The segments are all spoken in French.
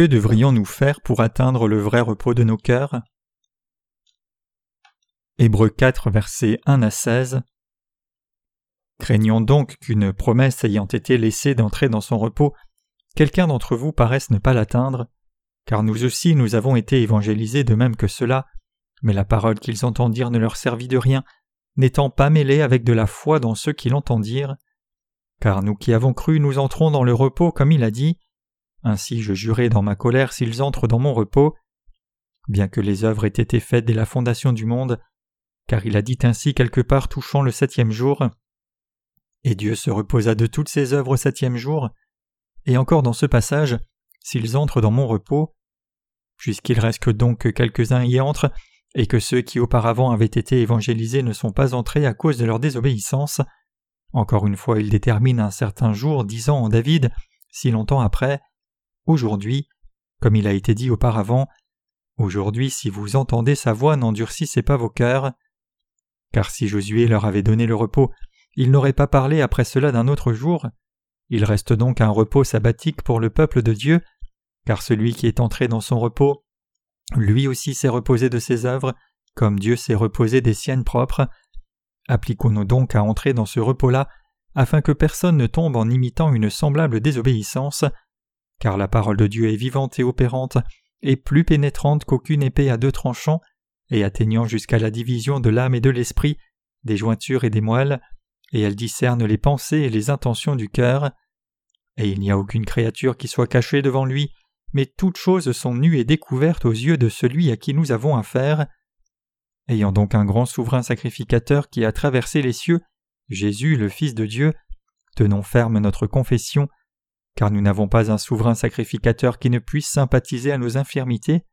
Que devrions-nous faire pour atteindre le vrai repos de nos cœurs? Hébreux 4, versets 1 à 16 Craignons donc qu'une promesse ayant été laissée d'entrer dans son repos, quelqu'un d'entre vous paraisse ne pas l'atteindre, car nous aussi nous avons été évangélisés de même que cela, mais la parole qu'ils entendirent ne leur servit de rien, n'étant pas mêlée avec de la foi dans ceux qui l'entendirent. Car nous qui avons cru, nous entrons dans le repos comme il a dit. Ainsi je jurai dans ma colère s'ils entrent dans mon repos. Bien que les œuvres aient été faites dès la fondation du monde, car il a dit ainsi quelque part touchant le septième jour. Et Dieu se reposa de toutes ses œuvres au septième jour. Et encore dans ce passage, s'ils entrent dans mon repos, puisqu'il reste donc que quelques-uns y entrent, et que ceux qui auparavant avaient été évangélisés ne sont pas entrés à cause de leur désobéissance, encore une fois il détermine un certain jour disant en David, si longtemps après, Aujourd'hui, comme il a été dit auparavant, Aujourd'hui si vous entendez sa voix n'endurcissez pas vos cœurs. Car si Josué leur avait donné le repos, il n'aurait pas parlé après cela d'un autre jour. Il reste donc un repos sabbatique pour le peuple de Dieu, car celui qui est entré dans son repos, lui aussi s'est reposé de ses œuvres, comme Dieu s'est reposé des siennes propres. Appliquons-nous donc à entrer dans ce repos-là, afin que personne ne tombe en imitant une semblable désobéissance, car la parole de Dieu est vivante et opérante, et plus pénétrante qu'aucune épée à deux tranchants, et atteignant jusqu'à la division de l'âme et de l'esprit, des jointures et des moelles, et elle discerne les pensées et les intentions du cœur. Et il n'y a aucune créature qui soit cachée devant lui, mais toutes choses sont nues et découvertes aux yeux de celui à qui nous avons affaire. Ayant donc un grand souverain sacrificateur qui a traversé les cieux, Jésus le Fils de Dieu, tenons ferme notre confession, car nous n'avons pas un souverain sacrificateur qui ne puisse sympathiser à nos infirmités,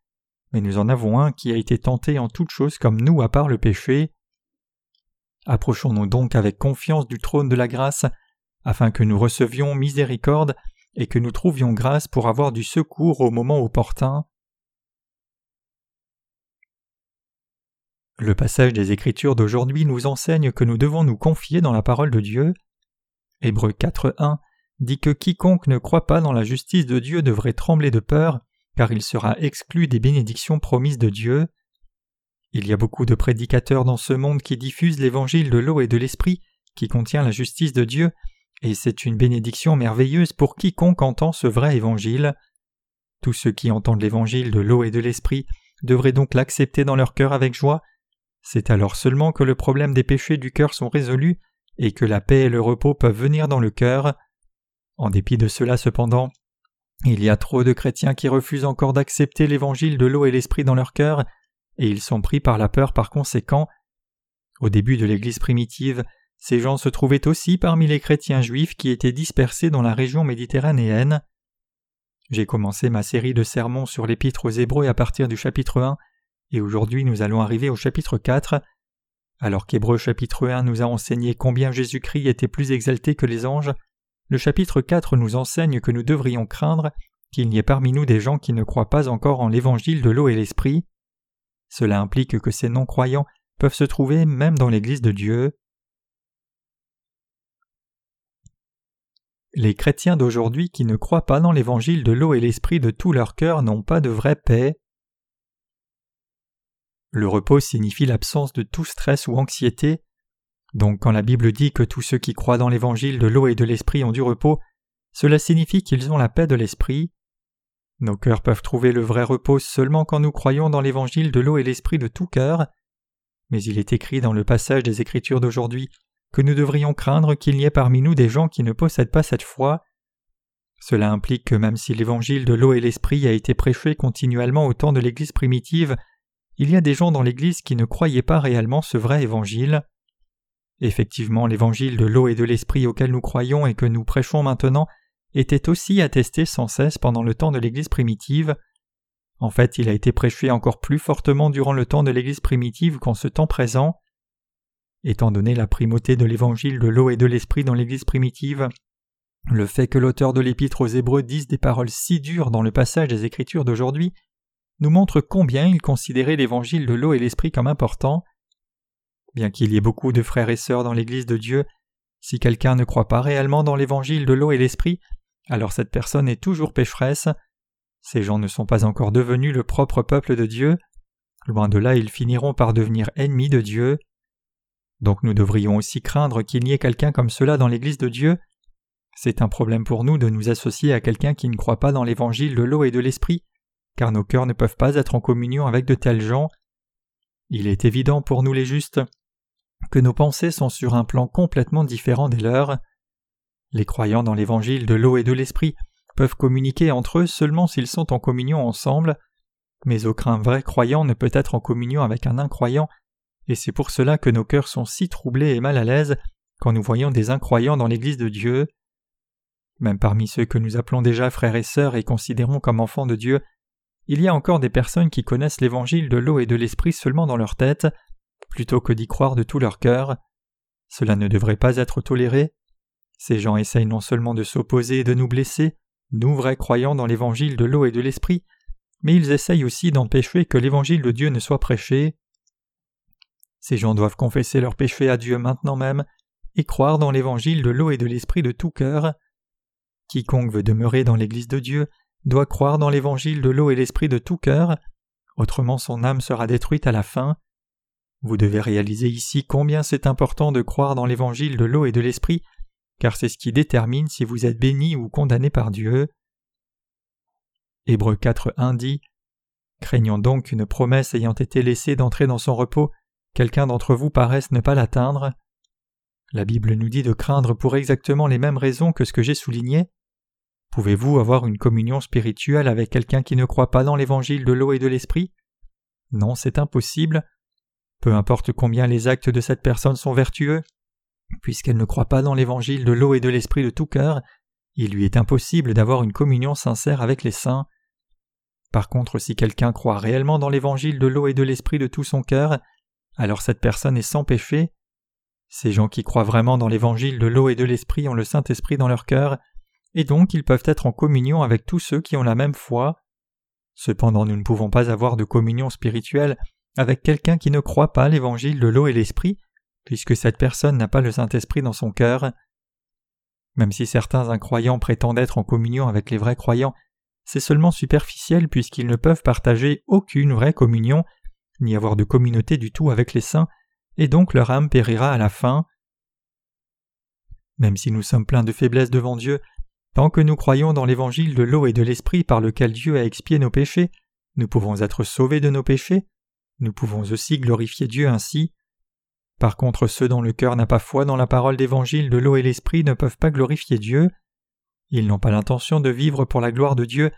mais nous en avons un qui a été tenté en toutes choses comme nous à part le péché. Approchons-nous donc avec confiance du trône de la grâce, afin que nous recevions miséricorde et que nous trouvions grâce pour avoir du secours au moment opportun. Le passage des Écritures d'aujourd'hui nous enseigne que nous devons nous confier dans la parole de Dieu. Hébreux 4.1 dit que quiconque ne croit pas dans la justice de Dieu devrait trembler de peur, car il sera exclu des bénédictions promises de Dieu. Il y a beaucoup de prédicateurs dans ce monde qui diffusent l'évangile de l'eau et de l'esprit, qui contient la justice de Dieu, et c'est une bénédiction merveilleuse pour quiconque entend ce vrai évangile. Tous ceux qui entendent l'évangile de l'eau et de l'esprit devraient donc l'accepter dans leur cœur avec joie. C'est alors seulement que le problème des péchés du cœur sont résolus et que la paix et le repos peuvent venir dans le cœur. En dépit de cela cependant, il y a trop de chrétiens qui refusent encore d'accepter l'évangile de l'eau et l'esprit dans leur cœur, et ils sont pris par la peur par conséquent. Au début de l'Église primitive, ces gens se trouvaient aussi parmi les chrétiens juifs qui étaient dispersés dans la région méditerranéenne. J'ai commencé ma série de sermons sur l'épître aux Hébreux à partir du chapitre 1, et aujourd'hui nous allons arriver au chapitre 4. Alors qu'Hébreux chapitre 1 nous a enseigné combien Jésus-Christ était plus exalté que les anges, le chapitre 4 nous enseigne que nous devrions craindre qu'il n'y ait parmi nous des gens qui ne croient pas encore en l'évangile de l'eau et l'esprit. Cela implique que ces non-croyants peuvent se trouver même dans l'Église de Dieu. Les chrétiens d'aujourd'hui qui ne croient pas dans l'évangile de l'eau et l'esprit de tout leur cœur n'ont pas de vraie paix. Le repos signifie l'absence de tout stress ou anxiété, donc quand la Bible dit que tous ceux qui croient dans l'évangile de l'eau et de l'esprit ont du repos, cela signifie qu'ils ont la paix de l'esprit. Nos cœurs peuvent trouver le vrai repos seulement quand nous croyons dans l'évangile de l'eau et l'esprit de tout cœur. Mais il est écrit dans le passage des Écritures d'aujourd'hui que nous devrions craindre qu'il n'y ait parmi nous des gens qui ne possèdent pas cette foi. Cela implique que même si l'évangile de l'eau et l'esprit a été prêché continuellement au temps de l'Église primitive, il y a des gens dans l'Église qui ne croyaient pas réellement ce vrai évangile. Effectivement, l'évangile de l'eau et de l'esprit auquel nous croyons et que nous prêchons maintenant était aussi attesté sans cesse pendant le temps de l'Église primitive. En fait, il a été prêché encore plus fortement durant le temps de l'Église primitive qu'en ce temps présent. Étant donné la primauté de l'évangile de l'eau et de l'esprit dans l'Église primitive, le fait que l'auteur de l'épître aux Hébreux dise des paroles si dures dans le passage des Écritures d'aujourd'hui nous montre combien il considérait l'évangile de l'eau et l'esprit comme important. Bien qu'il y ait beaucoup de frères et sœurs dans l'Église de Dieu, si quelqu'un ne croit pas réellement dans l'évangile de l'eau et l'esprit, alors cette personne est toujours pécheresse. Ces gens ne sont pas encore devenus le propre peuple de Dieu. Loin de là, ils finiront par devenir ennemis de Dieu. Donc nous devrions aussi craindre qu'il n'y ait quelqu'un comme cela dans l'Église de Dieu. C'est un problème pour nous de nous associer à quelqu'un qui ne croit pas dans l'Évangile de l'eau et de l'Esprit, car nos cœurs ne peuvent pas être en communion avec de tels gens. Il est évident pour nous les justes que nos pensées sont sur un plan complètement différent des leurs. Les croyants dans l'Évangile de l'eau et de l'Esprit peuvent communiquer entre eux seulement s'ils sont en communion ensemble, mais aucun vrai croyant ne peut être en communion avec un incroyant et c'est pour cela que nos cœurs sont si troublés et mal à l'aise quand nous voyons des incroyants dans l'Église de Dieu. Même parmi ceux que nous appelons déjà frères et sœurs et considérons comme enfants de Dieu, il y a encore des personnes qui connaissent l'Évangile de l'eau et de l'Esprit seulement dans leur tête, plutôt que d'y croire de tout leur cœur. Cela ne devrait pas être toléré. Ces gens essayent non seulement de s'opposer et de nous blesser, nous vrais croyants dans l'Évangile de l'eau et de l'Esprit, mais ils essayent aussi d'empêcher que l'Évangile de Dieu ne soit prêché. Ces gens doivent confesser leurs péchés à Dieu maintenant même et croire dans l'évangile de l'eau et de l'esprit de tout cœur. Quiconque veut demeurer dans l'Église de Dieu doit croire dans l'évangile de l'eau et l'esprit de tout cœur, autrement son âme sera détruite à la fin. Vous devez réaliser ici combien c'est important de croire dans l'évangile de l'eau et de l'esprit, car c'est ce qui détermine si vous êtes béni ou condamné par Dieu. Hébreux 4.1 dit Craignons donc qu'une promesse ayant été laissée d'entrer dans son repos quelqu'un d'entre vous paraisse ne pas l'atteindre. La Bible nous dit de craindre pour exactement les mêmes raisons que ce que j'ai souligné. Pouvez-vous avoir une communion spirituelle avec quelqu'un qui ne croit pas dans l'évangile de l'eau et de l'esprit? Non, c'est impossible. Peu importe combien les actes de cette personne sont vertueux, puisqu'elle ne croit pas dans l'évangile de l'eau et de l'esprit de tout cœur, il lui est impossible d'avoir une communion sincère avec les saints. Par contre, si quelqu'un croit réellement dans l'évangile de l'eau et de l'esprit de tout son cœur, alors cette personne est sans péché. Ces gens qui croient vraiment dans l'évangile de l'eau et de l'esprit ont le Saint-Esprit dans leur cœur, et donc ils peuvent être en communion avec tous ceux qui ont la même foi. Cependant nous ne pouvons pas avoir de communion spirituelle avec quelqu'un qui ne croit pas l'évangile de l'eau et l'esprit, puisque cette personne n'a pas le Saint-Esprit dans son cœur. Même si certains incroyants prétendent être en communion avec les vrais croyants, c'est seulement superficiel puisqu'ils ne peuvent partager aucune vraie communion ni avoir de communauté du tout avec les saints, et donc leur âme périra à la fin. Même si nous sommes pleins de faiblesses devant Dieu, tant que nous croyons dans l'évangile de l'eau et de l'esprit par lequel Dieu a expié nos péchés, nous pouvons être sauvés de nos péchés, nous pouvons aussi glorifier Dieu ainsi. Par contre, ceux dont le cœur n'a pas foi dans la parole d'évangile de l'eau et l'esprit ne peuvent pas glorifier Dieu. Ils n'ont pas l'intention de vivre pour la gloire de Dieu,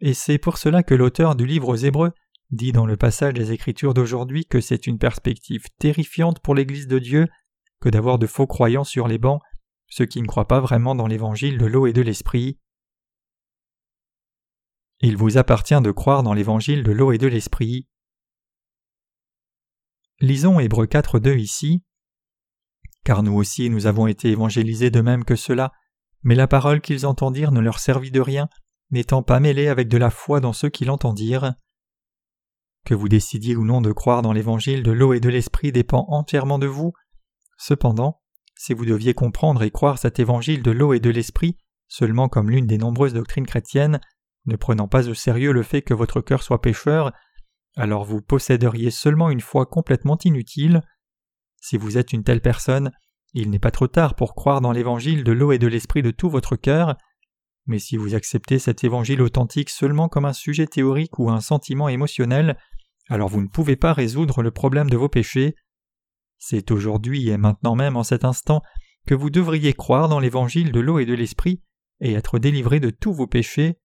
et c'est pour cela que l'auteur du livre aux Hébreux dit dans le passage des Écritures d'aujourd'hui que c'est une perspective terrifiante pour l'Église de Dieu que d'avoir de faux croyants sur les bancs, ceux qui ne croient pas vraiment dans l'Évangile de l'eau et de l'Esprit. Il vous appartient de croire dans l'Évangile de l'eau et de l'Esprit. Lisons Hébreux 4.2 ici. Car nous aussi nous avons été évangélisés de même que cela, mais la parole qu'ils entendirent ne leur servit de rien, n'étant pas mêlée avec de la foi dans ceux qui l'entendirent. Que vous décidiez ou non de croire dans l'évangile de l'eau et de l'esprit dépend entièrement de vous. Cependant, si vous deviez comprendre et croire cet évangile de l'eau et de l'esprit seulement comme l'une des nombreuses doctrines chrétiennes, ne prenant pas au sérieux le fait que votre cœur soit pécheur, alors vous posséderiez seulement une foi complètement inutile. Si vous êtes une telle personne, il n'est pas trop tard pour croire dans l'évangile de l'eau et de l'esprit de tout votre cœur, mais si vous acceptez cet évangile authentique seulement comme un sujet théorique ou un sentiment émotionnel, alors vous ne pouvez pas résoudre le problème de vos péchés. C'est aujourd'hui et maintenant même en cet instant que vous devriez croire dans l'évangile de l'eau et de l'esprit et être délivré de tous vos péchés.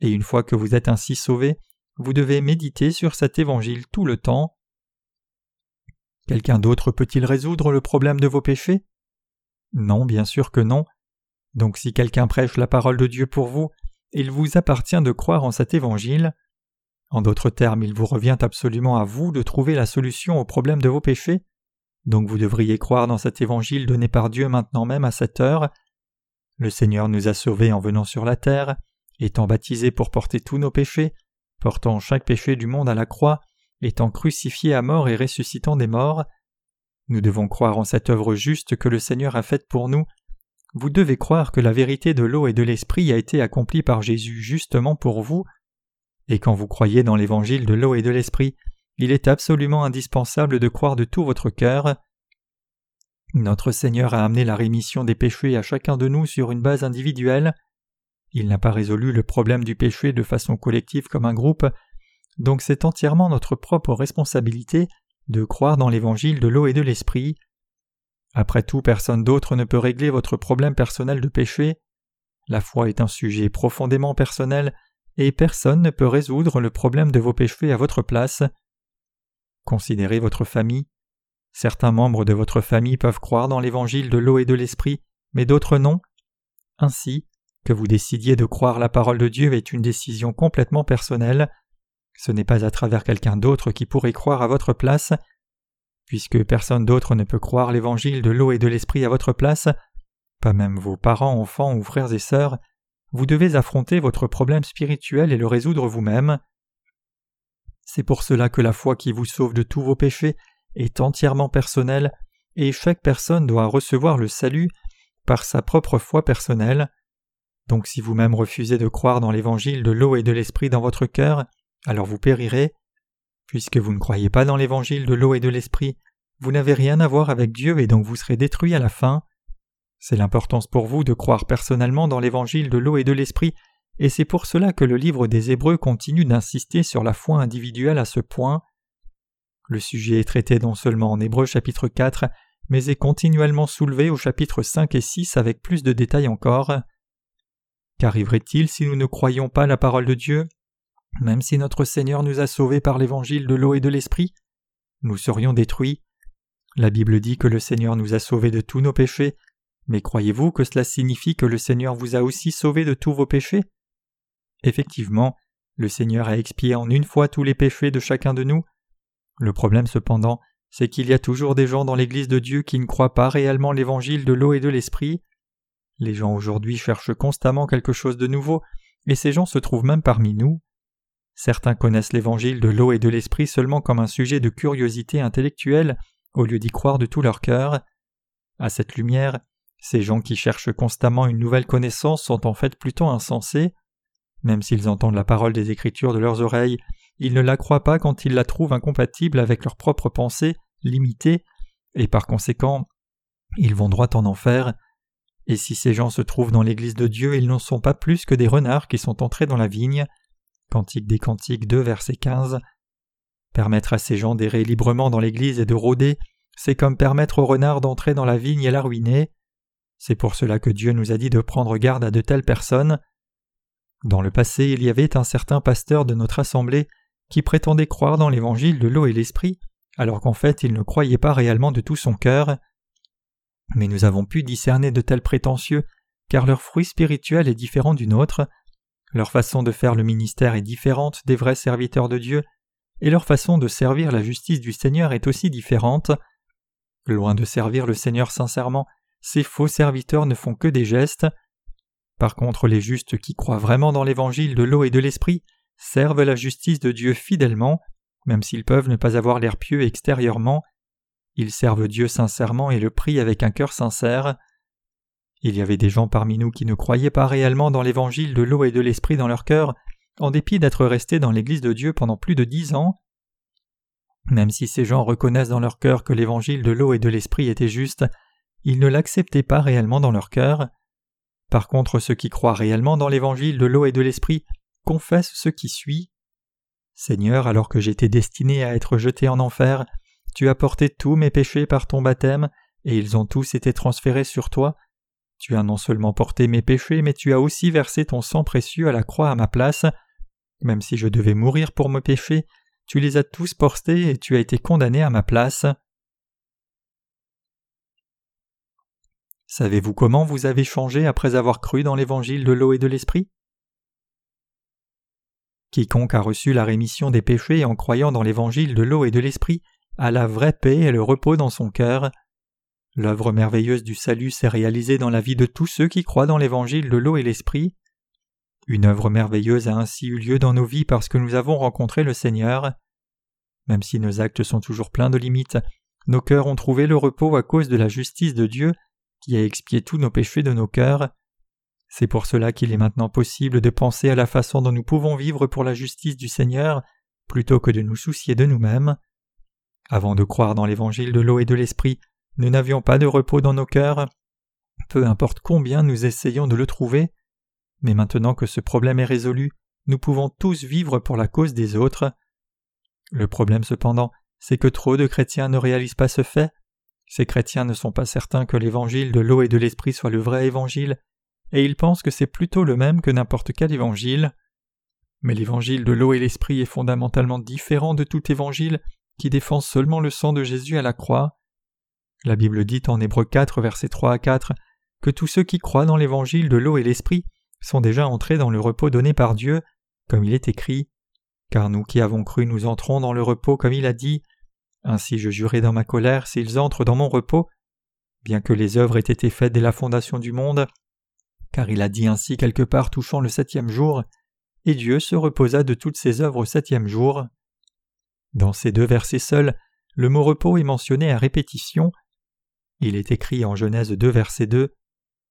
Et une fois que vous êtes ainsi sauvé, vous devez méditer sur cet évangile tout le temps. Quelqu'un d'autre peut-il résoudre le problème de vos péchés? Non, bien sûr que non. Donc si quelqu'un prêche la parole de Dieu pour vous, il vous appartient de croire en cet évangile. En d'autres termes, il vous revient absolument à vous de trouver la solution au problème de vos péchés. Donc vous devriez croire dans cet évangile donné par Dieu maintenant même à cette heure. Le Seigneur nous a sauvés en venant sur la terre, étant baptisé pour porter tous nos péchés, portant chaque péché du monde à la croix, étant crucifié à mort et ressuscitant des morts. Nous devons croire en cette œuvre juste que le Seigneur a faite pour nous. Vous devez croire que la vérité de l'eau et de l'esprit a été accomplie par Jésus justement pour vous, Et quand vous croyez dans l'évangile de l'eau et de l'esprit, il est absolument indispensable de croire de tout votre cœur. Notre Seigneur a amené la rémission des péchés à chacun de nous sur une base individuelle. Il n'a pas résolu le problème du péché de façon collective comme un groupe, donc c'est entièrement notre propre responsabilité de croire dans l'évangile de l'eau et de l'esprit. Après tout, personne d'autre ne peut régler votre problème personnel de péché. La foi est un sujet profondément personnel et personne ne peut résoudre le problème de vos péchés à votre place. Considérez votre famille. Certains membres de votre famille peuvent croire dans l'évangile de l'eau et de l'esprit, mais d'autres non. Ainsi, vous décidiez de croire la parole de Dieu est une décision complètement personnelle. Ce n'est pas à travers quelqu'un d'autre qui pourrait croire à votre place. Puisque personne d'autre ne peut croire l'évangile de l'eau et de l'esprit à votre place, pas même vos parents, enfants ou frères et sœurs, vous devez affronter votre problème spirituel et le résoudre vous-même. C'est pour cela que la foi qui vous sauve de tous vos péchés est entièrement personnelle, et chaque personne doit recevoir le salut par sa propre foi personnelle. Donc si vous-même refusez de croire dans l'évangile de l'eau et de l'esprit dans votre cœur, alors vous périrez. Puisque vous ne croyez pas dans l'évangile de l'eau et de l'esprit, vous n'avez rien à voir avec Dieu et donc vous serez détruit à la fin. C'est l'importance pour vous de croire personnellement dans l'évangile de l'eau et de l'esprit, et c'est pour cela que le livre des Hébreux continue d'insister sur la foi individuelle à ce point. Le sujet est traité non seulement en Hébreux chapitre 4, mais est continuellement soulevé au chapitre 5 et 6 avec plus de détails encore. Qu'arriverait-il si nous ne croyions pas la parole de Dieu? Même si notre Seigneur nous a sauvés par l'évangile de l'eau et de l'esprit, nous serions détruits. La Bible dit que le Seigneur nous a sauvés de tous nos péchés, mais croyez-vous que cela signifie que le Seigneur vous a aussi sauvés de tous vos péchés? Effectivement, le Seigneur a expié en une fois tous les péchés de chacun de nous. Le problème cependant, c'est qu'il y a toujours des gens dans l'Église de Dieu qui ne croient pas réellement l'évangile de l'eau et de l'esprit. Les gens aujourd'hui cherchent constamment quelque chose de nouveau, et ces gens se trouvent même parmi nous. Certains connaissent l'évangile de l'eau et de l'esprit seulement comme un sujet de curiosité intellectuelle au lieu d'y croire de tout leur cœur. À cette lumière, ces gens qui cherchent constamment une nouvelle connaissance sont en fait plutôt insensés. Même s'ils entendent la parole des Écritures de leurs oreilles, ils ne la croient pas quand ils la trouvent incompatible avec leurs propres pensées, limitées, et par conséquent, ils vont droit en enfer. Et si ces gens se trouvent dans l'Église de Dieu, ils n'en sont pas plus que des renards qui sont entrés dans la vigne. Cantique des Cantiques 2, verset 15. Permettre à ces gens d'errer librement dans l'Église et de rôder, c'est comme permettre aux renards d'entrer dans la vigne et la ruiner. C'est pour cela que Dieu nous a dit de prendre garde à de telles personnes. Dans le passé, il y avait un certain pasteur de notre assemblée qui prétendait croire dans l'évangile de l'eau et l'esprit, alors qu'en fait il ne croyait pas réellement de tout son cœur. Mais nous avons pu discerner de tels prétentieux, car leur fruit spirituel est différent du nôtre. Leur façon de faire le ministère est différente des vrais serviteurs de Dieu, et leur façon de servir la justice du Seigneur est aussi différente. Loin de servir le Seigneur sincèrement, ces faux serviteurs ne font que des gestes. Par contre, les justes qui croient vraiment dans l'évangile de l'eau et de l'esprit servent la justice de Dieu fidèlement, même s'ils peuvent ne pas avoir l'air pieux extérieurement. Ils servent Dieu sincèrement et le prient avec un cœur sincère. Il y avait des gens parmi nous qui ne croyaient pas réellement dans l'évangile de l'eau et de l'esprit dans leur cœur, en dépit d'être restés dans l'Église de Dieu pendant plus de dix ans. Même si ces gens reconnaissent dans leur cœur que l'évangile de l'eau et de l'esprit était juste, ils ne l'acceptaient pas réellement dans leur cœur. Par contre, ceux qui croient réellement dans l'évangile de l'eau et de l'esprit confessent ce qui suit. Seigneur, alors que j'étais destiné à être jeté en enfer, tu as porté tous mes péchés par ton baptême, et ils ont tous été transférés sur toi, tu as non seulement porté mes péchés, mais tu as aussi versé ton sang précieux à la croix à ma place. Même si je devais mourir pour mes péchés, tu les as tous portés et tu as été condamné à ma place. Savez-vous comment vous avez changé après avoir cru dans l'évangile de l'eau et de l'esprit? Quiconque a reçu la rémission des péchés en croyant dans l'évangile de l'eau et de l'esprit a la vraie paix et le repos dans son cœur. L'œuvre merveilleuse du salut s'est réalisée dans la vie de tous ceux qui croient dans l'évangile de l'eau et l'esprit. Une œuvre merveilleuse a ainsi eu lieu dans nos vies parce que nous avons rencontré le Seigneur. Même si nos actes sont toujours pleins de limites, nos cœurs ont trouvé le repos à cause de la justice de Dieu qui a expié tous nos péchés de nos cœurs. C'est pour cela qu'il est maintenant possible de penser à la façon dont nous pouvons vivre pour la justice du Seigneur, plutôt que de nous soucier de nous-mêmes. Avant de croire dans l'évangile de l'eau et de l'esprit, nous n'avions pas de repos dans nos cœurs, peu importe combien nous essayons de le trouver, mais maintenant que ce problème est résolu, nous pouvons tous vivre pour la cause des autres. Le problème cependant, c'est que trop de chrétiens ne réalisent pas ce fait. Ces chrétiens ne sont pas certains que l'évangile de l'eau et de l'esprit soit le vrai évangile, et ils pensent que c'est plutôt le même que n'importe quel évangile. Mais l'évangile de l'eau et l'esprit est fondamentalement différent de tout évangile qui défend seulement le sang de Jésus à la croix. La Bible dit en Hébreux 4, versets 3 à 4, que tous ceux qui croient dans l'évangile de l'eau et l'esprit sont déjà entrés dans le repos donné par Dieu, comme il est écrit. Car nous qui avons cru, nous entrons dans le repos comme il a dit. Ainsi je jurai dans ma colère s'ils entrent dans mon repos, bien que les œuvres aient été faites dès la fondation du monde, car il a dit ainsi quelque part touchant le septième jour, et Dieu se reposa de toutes ses œuvres au septième jour. Dans ces deux versets seuls, le mot repos est mentionné à répétition. Il est écrit en Genèse 2 verset 2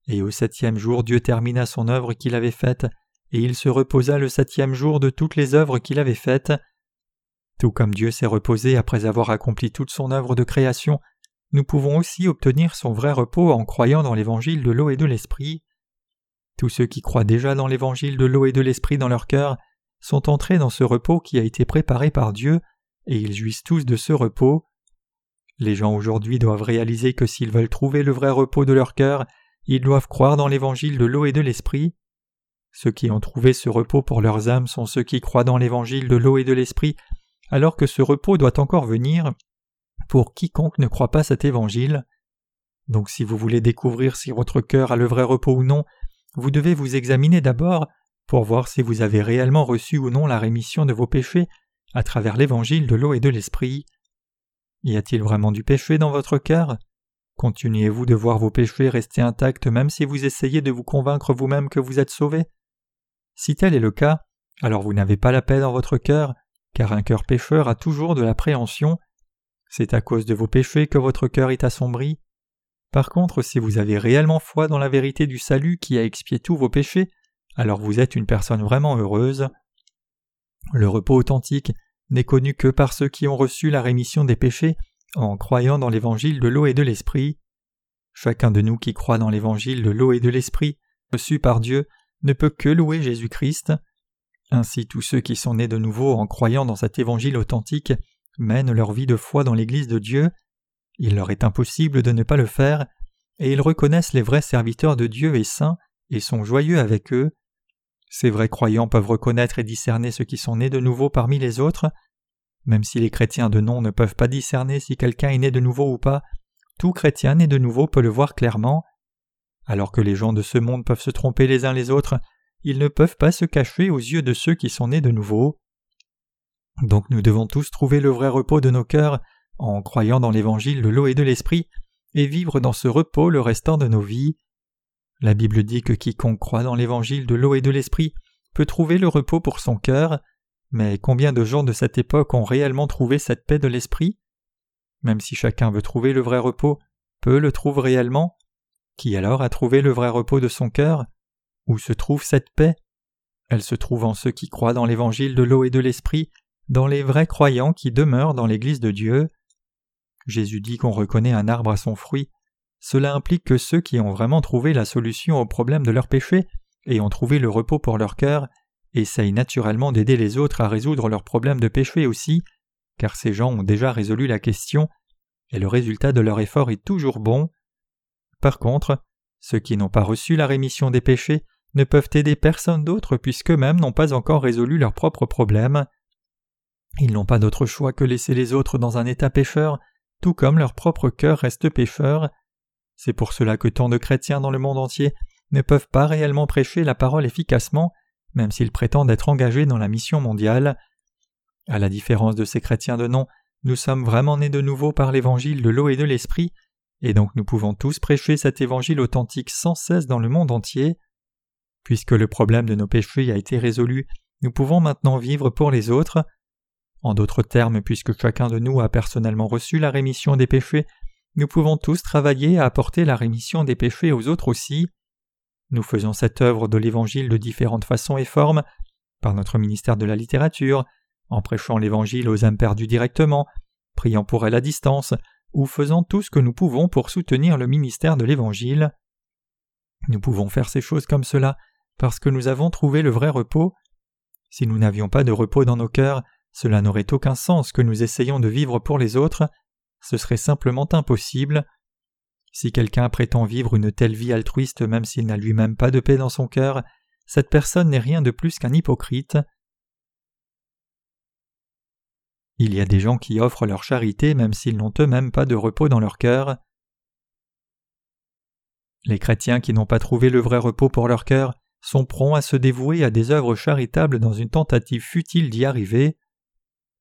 Et au septième jour Dieu termina son œuvre qu'il avait faite, et il se reposa le septième jour de toutes les œuvres qu'il avait faites. Tout comme Dieu s'est reposé après avoir accompli toute son œuvre de création, nous pouvons aussi obtenir son vrai repos en croyant dans l'évangile de l'eau et de l'esprit. Tous ceux qui croient déjà dans l'évangile de l'eau et de l'esprit dans leur cœur sont entrés dans ce repos qui a été préparé par Dieu, et ils jouissent tous de ce repos. Les gens aujourd'hui doivent réaliser que s'ils veulent trouver le vrai repos de leur cœur, ils doivent croire dans l'évangile de l'eau et de l'esprit. Ceux qui ont trouvé ce repos pour leurs âmes sont ceux qui croient dans l'évangile de l'eau et de l'esprit, alors que ce repos doit encore venir pour quiconque ne croit pas cet évangile. Donc si vous voulez découvrir si votre cœur a le vrai repos ou non, vous devez vous examiner d'abord pour voir si vous avez réellement reçu ou non la rémission de vos péchés à travers l'évangile de l'eau et de l'esprit. Y a-t-il vraiment du péché dans votre cœur? Continuez-vous de voir vos péchés rester intacts même si vous essayez de vous convaincre vous-même que vous êtes sauvé si tel est le cas, alors vous n'avez pas la paix dans votre cœur, car un cœur pécheur a toujours de l'appréhension. C'est à cause de vos péchés que votre cœur est assombri. Par contre, si vous avez réellement foi dans la vérité du salut qui a expié tous vos péchés, alors vous êtes une personne vraiment heureuse. Le repos authentique n'est connu que par ceux qui ont reçu la rémission des péchés en croyant dans l'évangile de l'eau et de l'esprit. Chacun de nous qui croit dans l'évangile de l'eau et de l'esprit, reçu par Dieu, ne peut que louer Jésus-Christ. Ainsi tous ceux qui sont nés de nouveau en croyant dans cet évangile authentique mènent leur vie de foi dans l'Église de Dieu. Il leur est impossible de ne pas le faire, et ils reconnaissent les vrais serviteurs de Dieu et saints et sont joyeux avec eux. Ces vrais croyants peuvent reconnaître et discerner ceux qui sont nés de nouveau parmi les autres. Même si les chrétiens de nom ne peuvent pas discerner si quelqu'un est né de nouveau ou pas, tout chrétien né de nouveau peut le voir clairement. Alors que les gens de ce monde peuvent se tromper les uns les autres, ils ne peuvent pas se cacher aux yeux de ceux qui sont nés de nouveau. Donc nous devons tous trouver le vrai repos de nos cœurs en croyant dans l'évangile de l'eau et de l'esprit, et vivre dans ce repos le restant de nos vies. La Bible dit que quiconque croit dans l'évangile de l'eau et de l'esprit peut trouver le repos pour son cœur, mais combien de gens de cette époque ont réellement trouvé cette paix de l'esprit? Même si chacun veut trouver le vrai repos, peu le trouvent réellement. Qui alors a trouvé le vrai repos de son cœur? Où se trouve cette paix? Elle se trouve en ceux qui croient dans l'évangile de l'eau et de l'esprit, dans les vrais croyants qui demeurent dans l'Église de Dieu. Jésus dit qu'on reconnaît un arbre à son fruit. Cela implique que ceux qui ont vraiment trouvé la solution au problème de leur péché et ont trouvé le repos pour leur cœur essayent naturellement d'aider les autres à résoudre leurs problèmes de péché aussi, car ces gens ont déjà résolu la question, et le résultat de leur effort est toujours bon. Par contre, ceux qui n'ont pas reçu la rémission des péchés ne peuvent aider personne d'autre puisqu'eux-mêmes n'ont pas encore résolu leurs propres problèmes. Ils n'ont pas d'autre choix que laisser les autres dans un état pécheur, tout comme leur propre cœur reste pécheur. C'est pour cela que tant de chrétiens dans le monde entier ne peuvent pas réellement prêcher la parole efficacement, même s'ils prétendent être engagés dans la mission mondiale. À la différence de ces chrétiens de nom, nous sommes vraiment nés de nouveau par l'évangile de l'eau et de l'esprit, et donc nous pouvons tous prêcher cet évangile authentique sans cesse dans le monde entier. Puisque le problème de nos péchés a été résolu, nous pouvons maintenant vivre pour les autres. En d'autres termes, puisque chacun de nous a personnellement reçu la rémission des péchés, nous pouvons tous travailler à apporter la rémission des péchés aux autres aussi. Nous faisons cette œuvre de l'Évangile de différentes façons et formes, par notre ministère de la littérature, en prêchant l'Évangile aux âmes perdues directement, priant pour elles à distance, ou faisant tout ce que nous pouvons pour soutenir le ministère de l'Évangile. Nous pouvons faire ces choses comme cela parce que nous avons trouvé le vrai repos. Si nous n'avions pas de repos dans nos cœurs, cela n'aurait aucun sens que nous essayions de vivre pour les autres, ce serait simplement impossible. Si quelqu'un prétend vivre une telle vie altruiste même s'il n'a lui-même pas de paix dans son cœur, cette personne n'est rien de plus qu'un hypocrite. Il y a des gens qui offrent leur charité même s'ils n'ont eux-mêmes pas de repos dans leur cœur. Les chrétiens qui n'ont pas trouvé le vrai repos pour leur cœur sont prompts à se dévouer à des œuvres charitables dans une tentative futile d'y arriver.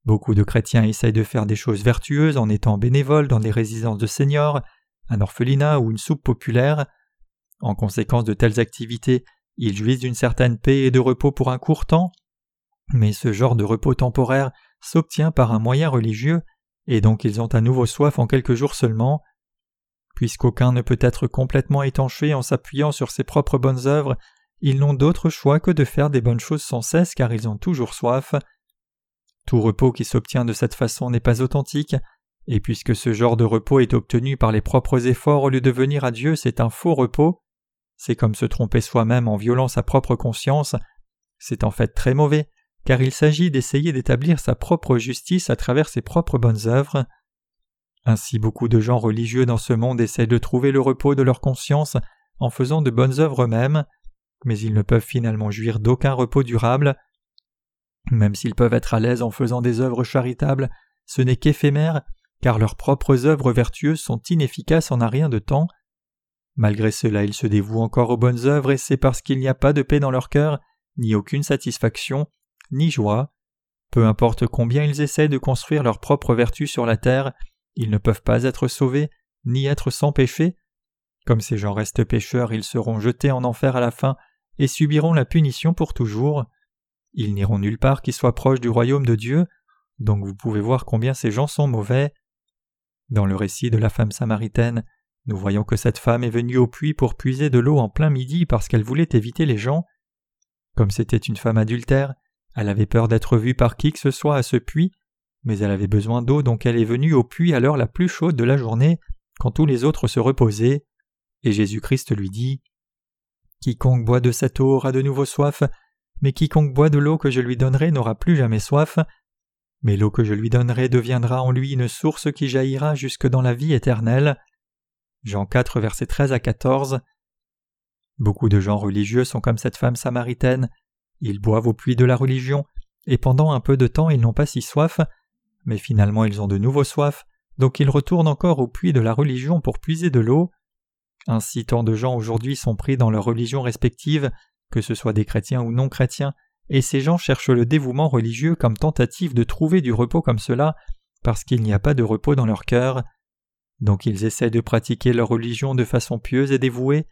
Beaucoup de chrétiens essayent de faire des choses vertueuses en étant bénévoles dans des résidences de seniors, un orphelinat ou une soupe populaire. En conséquence de telles activités, ils jouissent d'une certaine paix et de repos pour un court temps. Mais ce genre de repos temporaire s'obtient par un moyen religieux, et donc ils ont à nouveau soif en quelques jours seulement. Puisqu'aucun ne peut être complètement étanché en s'appuyant sur ses propres bonnes œuvres, ils n'ont d'autre choix que de faire des bonnes choses sans cesse car ils ont toujours soif. Tout repos qui s'obtient de cette façon n'est pas authentique, et puisque ce genre de repos est obtenu par les propres efforts au lieu de venir à Dieu, c'est un faux repos. C'est comme se tromper soi-même en violant sa propre conscience. C'est en fait très mauvais, car il s'agit d'essayer d'établir sa propre justice à travers ses propres bonnes œuvres. Ainsi beaucoup de gens religieux dans ce monde essaient de trouver le repos de leur conscience en faisant de bonnes œuvres eux-mêmes, mais ils ne peuvent finalement jouir d'aucun repos durable. Même s'ils peuvent être à l'aise en faisant des œuvres charitables, ce n'est qu'éphémère car leurs propres œuvres vertueuses sont inefficaces en un rien de temps. Malgré cela, ils se dévouent encore aux bonnes œuvres et c'est parce qu'il n'y a pas de paix dans leur cœur, ni aucune satisfaction, ni joie. Peu importe combien ils essaient de construire leurs propres vertus sur la terre, ils ne peuvent pas être sauvés, ni être sans péché. Comme ces gens restent pécheurs, ils seront jetés en enfer à la fin et subiront la punition pour toujours. Ils n'iront nulle part qui soit proche du royaume de Dieu, donc vous pouvez voir combien ces gens sont mauvais. Dans le récit de la femme samaritaine, nous voyons que cette femme est venue au puits pour puiser de l'eau en plein midi parce qu'elle voulait éviter les gens. Comme c'était une femme adultère, elle avait peur d'être vue par qui que ce soit à ce puits, mais elle avait besoin d'eau donc elle est venue au puits à l'heure la plus chaude de la journée, quand tous les autres se reposaient. Et Jésus-Christ lui dit Quiconque boit de cette eau aura de nouveau soif, mais quiconque boit de l'eau que je lui donnerai n'aura plus jamais soif, mais l'eau que je lui donnerai deviendra en lui une source qui jaillira jusque dans la vie éternelle. Jean 4, versets 13 à 14. Beaucoup de gens religieux sont comme cette femme samaritaine. Ils boivent au puits de la religion, et pendant un peu de temps ils n'ont pas si soif, mais finalement ils ont de nouveau soif, donc ils retournent encore au puits de la religion pour puiser de l'eau. Ainsi tant de gens aujourd'hui sont pris dans leur religion respective, que ce soit des chrétiens ou non chrétiens, et ces gens cherchent le dévouement religieux comme tentative de trouver du repos comme cela, parce qu'il n'y a pas de repos dans leur cœur. Donc ils essaient de pratiquer leur religion de façon pieuse et dévouée.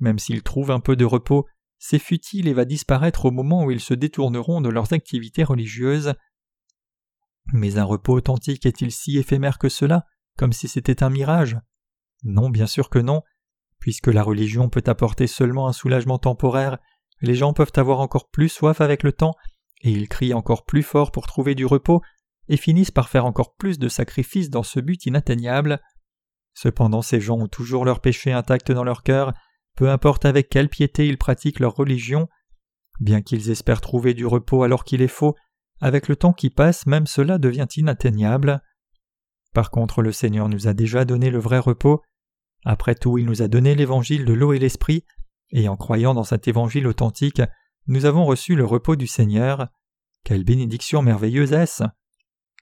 Même s'ils trouvent un peu de repos, c'est futile et va disparaître au moment où ils se détourneront de leurs activités religieuses. Mais un repos authentique est-il si éphémère que cela, comme si c'était un mirage? Non, bien sûr que non. Puisque la religion peut apporter seulement un soulagement temporaire, les gens peuvent avoir encore plus soif avec le temps, et ils crient encore plus fort pour trouver du repos, et finissent par faire encore plus de sacrifices dans ce but inatteignable. Cependant ces gens ont toujours leur péché intact dans leur cœur, peu importe avec quelle piété ils pratiquent leur religion, bien qu'ils espèrent trouver du repos alors qu'il est faux, avec le temps qui passe même cela devient inatteignable. Par contre le Seigneur nous a déjà donné le vrai repos, après tout il nous a donné l'évangile de l'eau et l'esprit, et en croyant dans cet évangile authentique, nous avons reçu le repos du Seigneur. Quelle bénédiction merveilleuse est-ce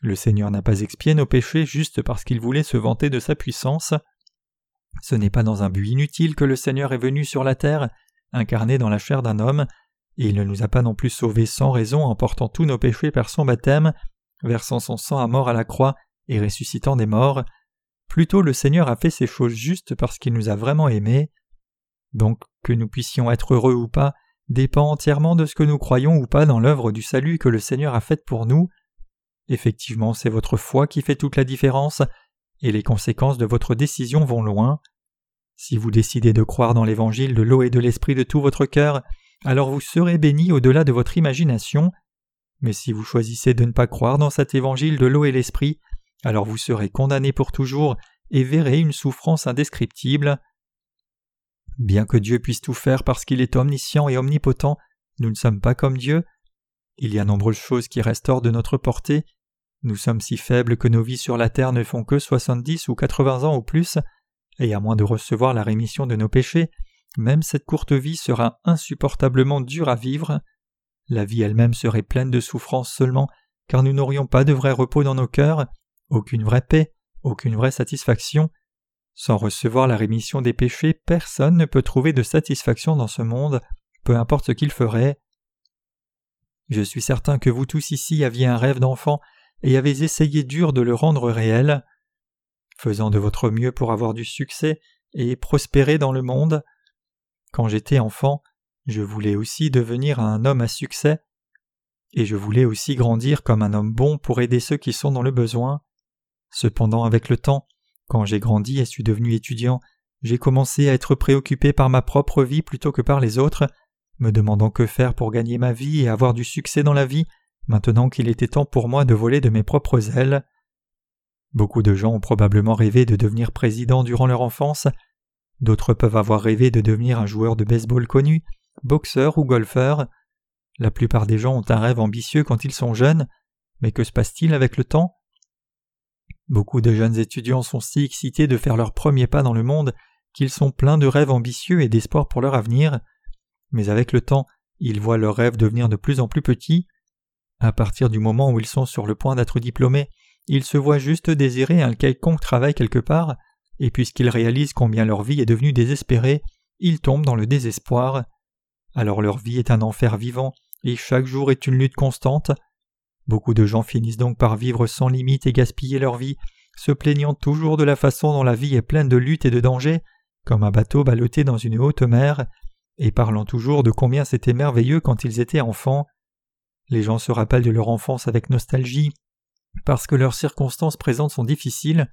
Le Seigneur n'a pas expié nos péchés juste parce qu'il voulait se vanter de sa puissance. Ce n'est pas dans un but inutile que le Seigneur est venu sur la terre, incarné dans la chair d'un homme, et il ne nous a pas non plus sauvés sans raison en portant tous nos péchés par son baptême, versant son sang à mort à la croix et ressuscitant des morts. Plutôt le Seigneur a fait ces choses juste parce qu'il nous a vraiment aimés. Donc que nous puissions être heureux ou pas dépend entièrement de ce que nous croyons ou pas dans l'œuvre du salut que le Seigneur a faite pour nous. Effectivement, c'est votre foi qui fait toute la différence, et les conséquences de votre décision vont loin. Si vous décidez de croire dans l'évangile de l'eau et de l'esprit de tout votre cœur, alors vous serez béni au-delà de votre imagination. Mais si vous choisissez de ne pas croire dans cet évangile de l'eau et l'esprit, alors vous serez condamné pour toujours et verrez une souffrance indescriptible. Bien que Dieu puisse tout faire parce qu'il est omniscient et omnipotent, nous ne sommes pas comme Dieu. Il y a nombreuses choses qui restent hors de notre portée. Nous sommes si faibles que nos vies sur la terre ne font que soixante-dix ou quatre-vingts ans au plus, et à moins de recevoir la rémission de nos péchés, même cette courte vie sera insupportablement dure à vivre. La vie elle-même serait pleine de souffrances seulement, car nous n'aurions pas de vrai repos dans nos cœurs, aucune vraie paix, aucune vraie satisfaction. Sans recevoir la rémission des péchés, personne ne peut trouver de satisfaction dans ce monde, peu importe ce qu'il ferait. Je suis certain que vous tous ici aviez un rêve d'enfant et avez essayé dur de le rendre réel. Faisant de votre mieux pour avoir du succès et prospérer dans le monde, quand j'étais enfant, je voulais aussi devenir un homme à succès, et je voulais aussi grandir comme un homme bon pour aider ceux qui sont dans le besoin. Cependant, avec le temps, quand j'ai grandi et suis devenu étudiant, j'ai commencé à être préoccupé par ma propre vie plutôt que par les autres, me demandant que faire pour gagner ma vie et avoir du succès dans la vie, maintenant qu'il était temps pour moi de voler de mes propres ailes. Beaucoup de gens ont probablement rêvé de devenir président durant leur enfance, D'autres peuvent avoir rêvé de devenir un joueur de baseball connu, boxeur ou golfeur. La plupart des gens ont un rêve ambitieux quand ils sont jeunes, mais que se passe-t-il avec le temps? Beaucoup de jeunes étudiants sont si excités de faire leur premier pas dans le monde qu'ils sont pleins de rêves ambitieux et d'espoir pour leur avenir, mais avec le temps, ils voient leurs rêves devenir de plus en plus petits. À partir du moment où ils sont sur le point d'être diplômés, ils se voient juste désirer un quelconque travail quelque part, et puisqu'ils réalisent combien leur vie est devenue désespérée, ils tombent dans le désespoir. Alors leur vie est un enfer vivant, et chaque jour est une lutte constante. Beaucoup de gens finissent donc par vivre sans limite et gaspiller leur vie, se plaignant toujours de la façon dont la vie est pleine de luttes et de dangers, comme un bateau ballotté dans une haute mer, et parlant toujours de combien c'était merveilleux quand ils étaient enfants. Les gens se rappellent de leur enfance avec nostalgie, parce que leurs circonstances présentes sont difficiles,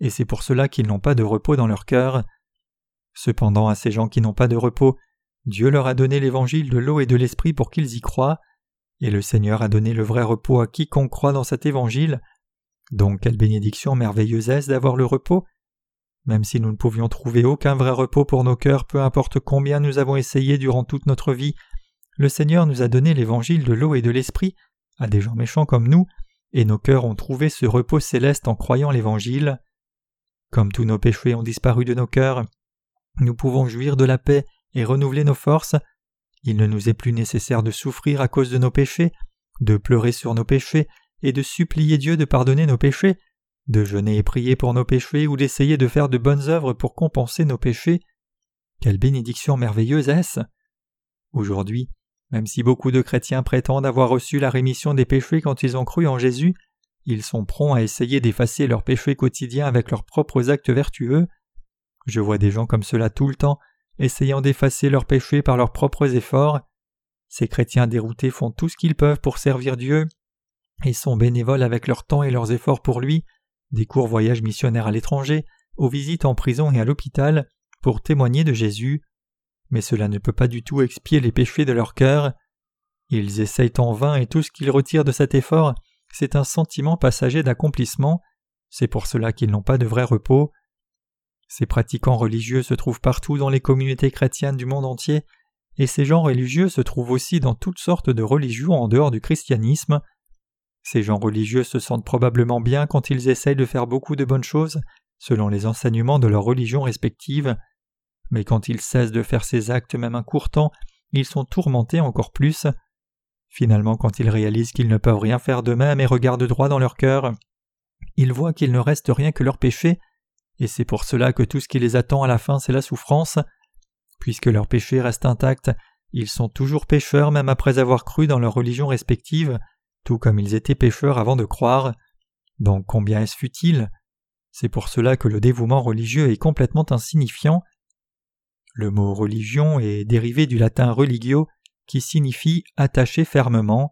et c'est pour cela qu'ils n'ont pas de repos dans leur cœur. Cependant, à ces gens qui n'ont pas de repos, Dieu leur a donné l'évangile de l'eau et de l'esprit pour qu'ils y croient, et le Seigneur a donné le vrai repos à quiconque croit dans cet évangile. Donc quelle bénédiction merveilleuse est-ce d'avoir le repos? Même si nous ne pouvions trouver aucun vrai repos pour nos cœurs, peu importe combien nous avons essayé durant toute notre vie, le Seigneur nous a donné l'évangile de l'eau et de l'esprit à des gens méchants comme nous, et nos cœurs ont trouvé ce repos céleste en croyant l'évangile. Comme tous nos péchés ont disparu de nos cœurs, nous pouvons jouir de la paix et renouveler nos forces. Il ne nous est plus nécessaire de souffrir à cause de nos péchés, de pleurer sur nos péchés et de supplier Dieu de pardonner nos péchés, de jeûner et prier pour nos péchés ou d'essayer de faire de bonnes œuvres pour compenser nos péchés. Quelle bénédiction merveilleuse est-ce Aujourd'hui, même si beaucoup de chrétiens prétendent avoir reçu la rémission des péchés quand ils ont cru en Jésus, ils sont prompts à essayer d'effacer leurs péchés quotidiens avec leurs propres actes vertueux. Je vois des gens comme cela tout le temps, essayant d'effacer leurs péchés par leurs propres efforts. Ces chrétiens déroutés font tout ce qu'ils peuvent pour servir Dieu, et sont bénévoles avec leur temps et leurs efforts pour lui, des courts voyages missionnaires à l'étranger, aux visites en prison et à l'hôpital, pour témoigner de Jésus. Mais cela ne peut pas du tout expier les péchés de leur cœur. Ils essayent en vain et tout ce qu'ils retirent de cet effort, c'est un sentiment passager d'accomplissement, c'est pour cela qu'ils n'ont pas de vrai repos. Ces pratiquants religieux se trouvent partout dans les communautés chrétiennes du monde entier, et ces gens religieux se trouvent aussi dans toutes sortes de religions en dehors du christianisme. Ces gens religieux se sentent probablement bien quand ils essayent de faire beaucoup de bonnes choses selon les enseignements de leur religion respective, mais quand ils cessent de faire ces actes même un court temps, ils sont tourmentés encore plus. Finalement, quand ils réalisent qu'ils ne peuvent rien faire d'eux-mêmes et regardent droit dans leur cœur, ils voient qu'il ne reste rien que leur péché, et c'est pour cela que tout ce qui les attend à la fin c'est la souffrance. Puisque leur péché reste intact, ils sont toujours pécheurs même après avoir cru dans leur religion respective, tout comme ils étaient pécheurs avant de croire. Donc combien est-ce futile? C'est pour cela que le dévouement religieux est complètement insignifiant. Le mot religion est dérivé du latin religio, qui signifie attacher fermement.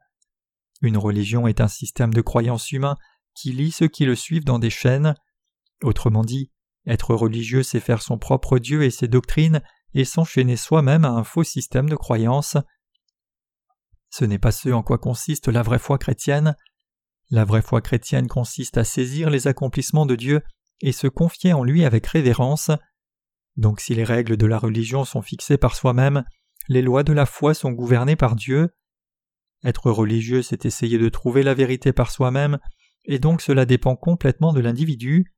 Une religion est un système de croyance humain qui lie ceux qui le suivent dans des chaînes. Autrement dit, Être religieux, c'est faire son propre Dieu et ses doctrines et s'enchaîner soi-même à un faux système de croyance. Ce n'est pas ce en quoi consiste la vraie foi chrétienne. La vraie foi chrétienne consiste à saisir les accomplissements de Dieu et se confier en lui avec révérence. Donc si les règles de la religion sont fixées par soi-même, les lois de la foi sont gouvernées par Dieu. Être religieux, c'est essayer de trouver la vérité par soi-même, et donc cela dépend complètement de l'individu.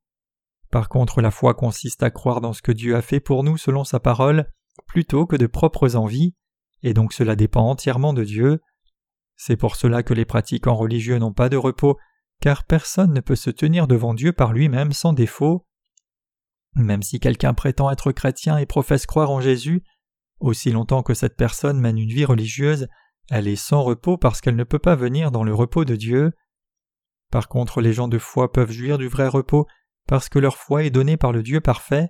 Par contre, la foi consiste à croire dans ce que Dieu a fait pour nous selon sa parole, plutôt que de propres envies, et donc cela dépend entièrement de Dieu. C'est pour cela que les pratiquants religieux n'ont pas de repos, car personne ne peut se tenir devant Dieu par lui-même sans défaut. Même si quelqu'un prétend être chrétien et professe croire en Jésus, aussi longtemps que cette personne mène une vie religieuse, elle est sans repos parce qu'elle ne peut pas venir dans le repos de Dieu. Par contre, les gens de foi peuvent jouir du vrai repos parce que leur foi est donnée par le Dieu parfait.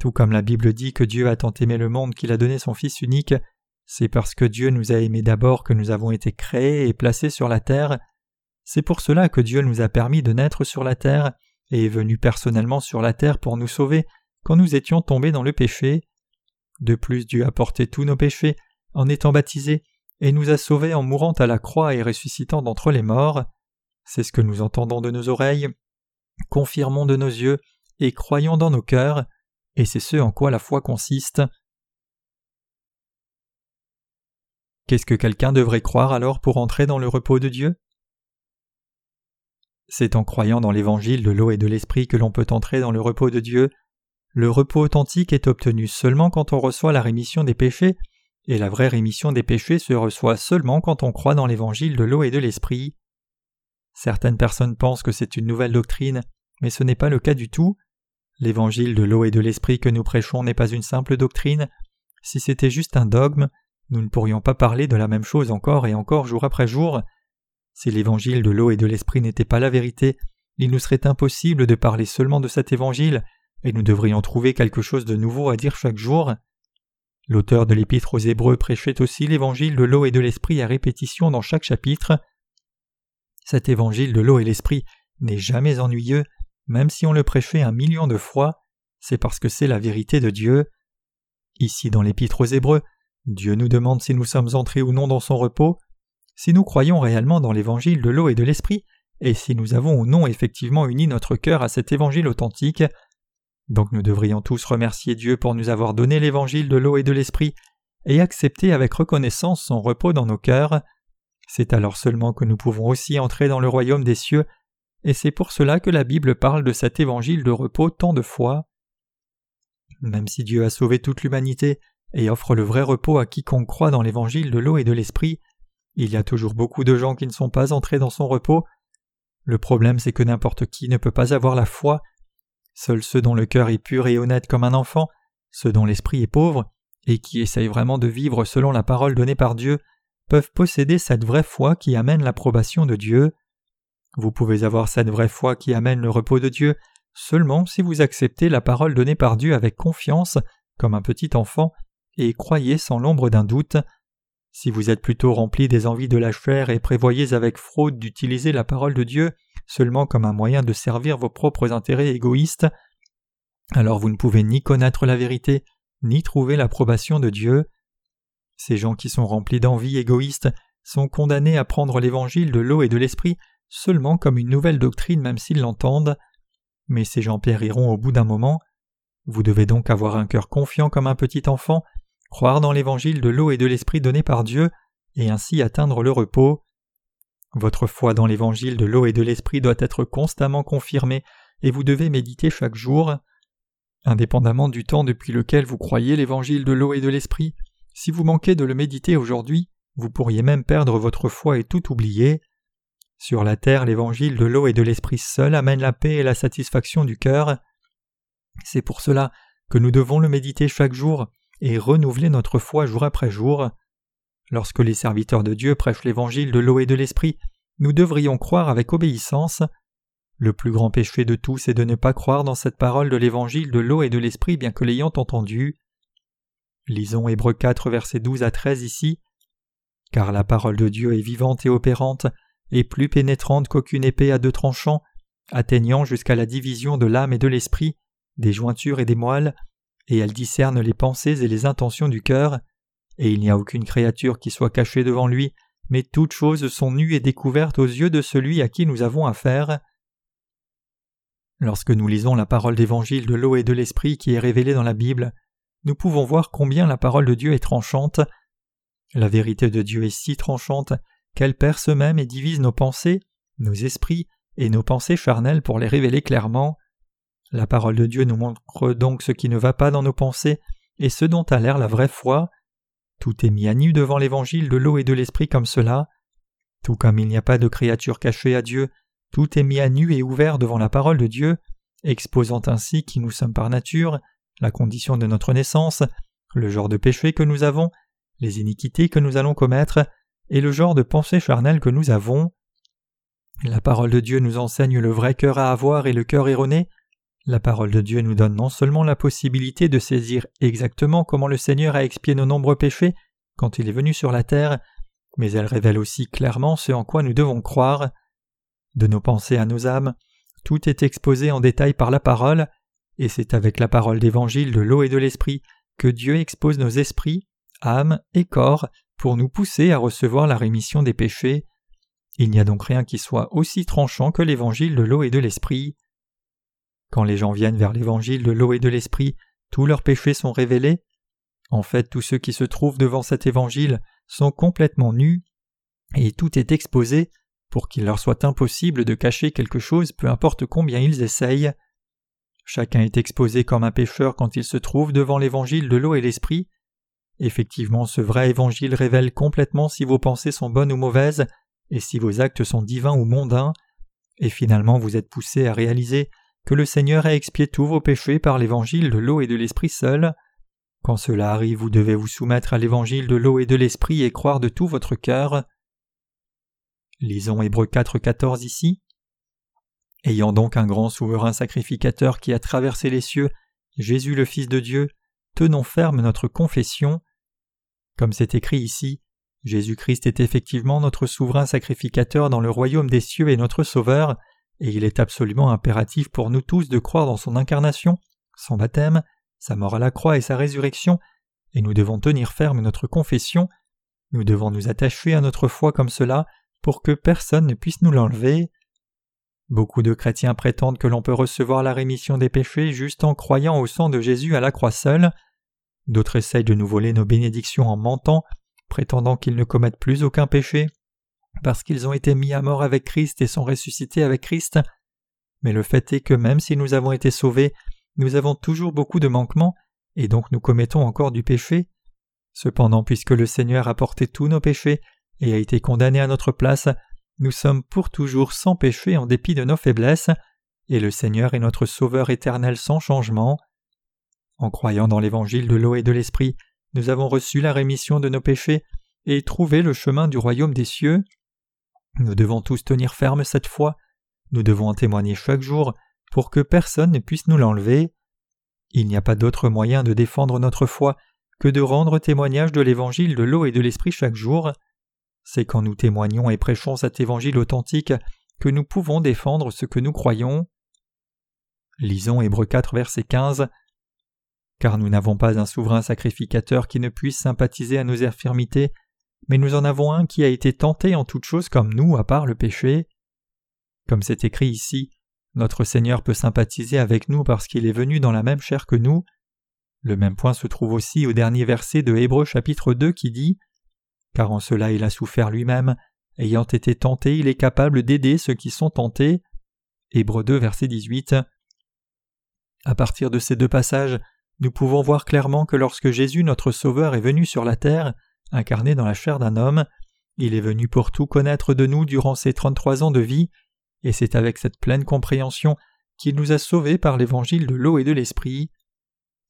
Tout comme la Bible dit que Dieu a tant aimé le monde qu'il a donné son Fils unique, c'est parce que Dieu nous a aimés d'abord que nous avons été créés et placés sur la terre. C'est pour cela que Dieu nous a permis de naître sur la terre et est venu personnellement sur la terre pour nous sauver quand nous étions tombés dans le péché. De plus, Dieu a porté tous nos péchés en étant baptisé et nous a sauvés en mourant à la croix et ressuscitant d'entre les morts. C'est ce que nous entendons de nos oreilles, confirmons de nos yeux et croyons dans nos cœurs, et c'est ce en quoi la foi consiste. Qu'est-ce que quelqu'un devrait croire alors pour entrer dans le repos de Dieu? C'est en croyant dans l'évangile de l'eau et de l'esprit que l'on peut entrer dans le repos de Dieu. Le repos authentique est obtenu seulement quand on reçoit la rémission des péchés et la vraie rémission des péchés se reçoit seulement quand on croit dans l'évangile de l'eau et de l'esprit. Certaines personnes pensent que c'est une nouvelle doctrine, mais ce n'est pas le cas du tout. L'évangile de l'eau et de l'esprit que nous prêchons n'est pas une simple doctrine. Si c'était juste un dogme, nous ne pourrions pas parler de la même chose encore et encore jour après jour. Si l'évangile de l'eau et de l'esprit n'était pas la vérité, il nous serait impossible de parler seulement de cet évangile, et nous devrions trouver quelque chose de nouveau à dire chaque jour. L'auteur de l'épître aux Hébreux prêchait aussi l'évangile de l'eau et de l'esprit à répétition dans chaque chapitre. Cet évangile de l'eau et l'esprit n'est jamais ennuyeux, même si on le prêchait un million de fois, c'est parce que c'est la vérité de Dieu. Ici dans l'épître aux Hébreux, Dieu nous demande si nous sommes entrés ou non dans son repos, si nous croyons réellement dans l'évangile de l'eau et de l'esprit, et si nous avons ou non effectivement uni notre cœur à cet évangile authentique, donc nous devrions tous remercier Dieu pour nous avoir donné l'évangile de l'eau et de l'esprit et accepter avec reconnaissance son repos dans nos cœurs. C'est alors seulement que nous pouvons aussi entrer dans le royaume des cieux, et c'est pour cela que la Bible parle de cet évangile de repos tant de fois. Même si Dieu a sauvé toute l'humanité et offre le vrai repos à quiconque croit dans l'évangile de l'eau et de l'esprit, il y a toujours beaucoup de gens qui ne sont pas entrés dans son repos. Le problème c'est que n'importe qui ne peut pas avoir la foi Seuls ceux dont le cœur est pur et honnête comme un enfant, ceux dont l'esprit est pauvre, et qui essayent vraiment de vivre selon la parole donnée par Dieu, posséder cette vraie foi qui amène l'approbation de Dieu. Vous pouvez avoir cette vraie foi qui amène le repos de Dieu seulement si vous acceptez la parole donnée par Dieu avec confiance, comme un petit enfant, et croyez sans l'ombre d'un doute. Si vous êtes plutôt rempli des envies de la chair et prévoyez avec fraude d'utiliser la parole de Dieu seulement comme un moyen de servir vos propres intérêts égoïstes, alors vous ne pouvez ni connaître la vérité, ni trouver l'approbation de Dieu. Ces gens qui sont remplis d'envie égoïste sont condamnés à prendre l'évangile de l'eau et de l'esprit seulement comme une nouvelle doctrine même s'ils l'entendent. Mais ces gens périront au bout d'un moment. Vous devez donc avoir un cœur confiant comme un petit enfant, croire dans l'évangile de l'eau et de l'esprit donné par Dieu, et ainsi atteindre le repos. Votre foi dans l'évangile de l'eau et de l'esprit doit être constamment confirmée et vous devez méditer chaque jour. Indépendamment du temps depuis lequel vous croyez l'évangile de l'eau et de l'esprit, si vous manquez de le méditer aujourd'hui, vous pourriez même perdre votre foi et tout oublier. Sur la terre, l'évangile de l'eau et de l'esprit seul amène la paix et la satisfaction du cœur. C'est pour cela que nous devons le méditer chaque jour et renouveler notre foi jour après jour. Lorsque les serviteurs de Dieu prêchent l'évangile de l'eau et de l'esprit, nous devrions croire avec obéissance. Le plus grand péché de tous est de ne pas croire dans cette parole de l'évangile de l'eau et de l'esprit bien que l'ayant entendu. Lisons Hébreux 4 versets 12 à 13 ici. Car la parole de Dieu est vivante et opérante, et plus pénétrante qu'aucune épée à deux tranchants, atteignant jusqu'à la division de l'âme et de l'esprit, des jointures et des moelles, et elle discerne les pensées et les intentions du cœur, et il n'y a aucune créature qui soit cachée devant lui, mais toutes choses sont nues et découvertes aux yeux de celui à qui nous avons affaire. Lorsque nous lisons la parole d'évangile de l'eau et de l'esprit qui est révélée dans la Bible, nous pouvons voir combien la parole de Dieu est tranchante. La vérité de Dieu est si tranchante qu'elle perce même et divise nos pensées, nos esprits et nos pensées charnelles pour les révéler clairement. La parole de Dieu nous montre donc ce qui ne va pas dans nos pensées et ce dont a l'air la vraie foi. Tout est mis à nu devant l'évangile de l'eau et de l'esprit comme cela. Tout comme il n'y a pas de créature cachée à Dieu, tout est mis à nu et ouvert devant la parole de Dieu, exposant ainsi qui nous sommes par nature, la condition de notre naissance, le genre de péché que nous avons, les iniquités que nous allons commettre, et le genre de pensée charnelle que nous avons. La parole de Dieu nous enseigne le vrai cœur à avoir et le cœur erroné, la parole de Dieu nous donne non seulement la possibilité de saisir exactement comment le Seigneur a expié nos nombreux péchés quand il est venu sur la terre, mais elle révèle aussi clairement ce en quoi nous devons croire. De nos pensées à nos âmes, tout est exposé en détail par la parole, et c'est avec la parole d'évangile de l'eau et de l'esprit que Dieu expose nos esprits, âmes et corps pour nous pousser à recevoir la rémission des péchés. Il n'y a donc rien qui soit aussi tranchant que l'évangile de l'eau et de l'esprit. Quand les gens viennent vers l'évangile de l'eau et de l'esprit, tous leurs péchés sont révélés. En fait, tous ceux qui se trouvent devant cet évangile sont complètement nus, et tout est exposé pour qu'il leur soit impossible de cacher quelque chose peu importe combien ils essayent. Chacun est exposé comme un pécheur quand il se trouve devant l'évangile de l'eau et l'esprit. Effectivement, ce vrai évangile révèle complètement si vos pensées sont bonnes ou mauvaises, et si vos actes sont divins ou mondains, et finalement vous êtes poussé à réaliser que le Seigneur a expié tous vos péchés par l'évangile de l'eau et de l'esprit seul. Quand cela arrive, vous devez vous soumettre à l'évangile de l'eau et de l'esprit et croire de tout votre cœur. Lisons Hébreux 4.14 ici. Ayant donc un grand souverain sacrificateur qui a traversé les cieux, Jésus le Fils de Dieu, tenons ferme notre confession. Comme c'est écrit ici, Jésus-Christ est effectivement notre souverain sacrificateur dans le royaume des cieux et notre Sauveur, et il est absolument impératif pour nous tous de croire dans son incarnation, son baptême, sa mort à la croix et sa résurrection, et nous devons tenir ferme notre confession, nous devons nous attacher à notre foi comme cela pour que personne ne puisse nous l'enlever. Beaucoup de chrétiens prétendent que l'on peut recevoir la rémission des péchés juste en croyant au sang de Jésus à la croix seule. D'autres essayent de nous voler nos bénédictions en mentant, prétendant qu'ils ne commettent plus aucun péché, parce qu'ils ont été mis à mort avec Christ et sont ressuscités avec Christ. Mais le fait est que même si nous avons été sauvés, nous avons toujours beaucoup de manquements, et donc nous commettons encore du péché. Cependant, puisque le Seigneur a porté tous nos péchés et a été condamné à notre place, nous sommes pour toujours sans péché en dépit de nos faiblesses, et le Seigneur est notre Sauveur éternel sans changement. En croyant dans l'évangile de l'eau et de l'esprit, nous avons reçu la rémission de nos péchés et trouvé le chemin du royaume des cieux. Nous devons tous tenir ferme cette foi, nous devons en témoigner chaque jour pour que personne ne puisse nous l'enlever. Il n'y a pas d'autre moyen de défendre notre foi que de rendre témoignage de l'évangile de l'eau et de l'esprit chaque jour. C'est quand nous témoignons et prêchons cet évangile authentique que nous pouvons défendre ce que nous croyons. Lisons Hébreux 4, verset 15. Car nous n'avons pas un souverain sacrificateur qui ne puisse sympathiser à nos infirmités, mais nous en avons un qui a été tenté en toutes choses comme nous, à part le péché. Comme c'est écrit ici, notre Seigneur peut sympathiser avec nous parce qu'il est venu dans la même chair que nous. Le même point se trouve aussi au dernier verset de Hébreux chapitre 2 qui dit car en cela il a souffert lui-même, ayant été tenté, il est capable d'aider ceux qui sont tentés. Hébreux 2, verset 18. À partir de ces deux passages, nous pouvons voir clairement que lorsque Jésus notre Sauveur est venu sur la terre, incarné dans la chair d'un homme, il est venu pour tout connaître de nous durant ses trente-trois ans de vie, et c'est avec cette pleine compréhension qu'il nous a sauvés par l'évangile de l'eau et de l'esprit.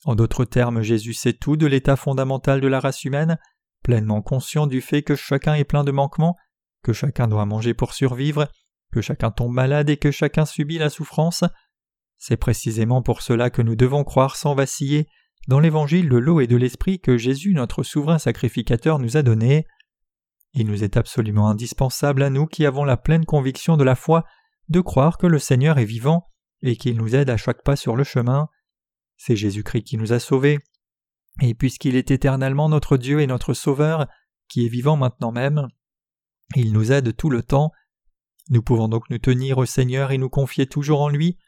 En d'autres termes, Jésus sait tout de l'état fondamental de la race humaine, pleinement conscient du fait que chacun est plein de manquements, que chacun doit manger pour survivre, que chacun tombe malade et que chacun subit la souffrance. C'est précisément pour cela que nous devons croire sans vaciller dans l'évangile de l'eau et de l'esprit que Jésus, notre souverain sacrificateur, nous a donné. Il nous est absolument indispensable à nous qui avons la pleine conviction de la foi de croire que le Seigneur est vivant et qu'il nous aide à chaque pas sur le chemin. C'est Jésus-Christ qui nous a sauvés. Et puisqu'il est éternellement notre Dieu et notre Sauveur, qui est vivant maintenant même, il nous aide tout le temps. Nous pouvons donc nous tenir au Seigneur et nous confier toujours en lui,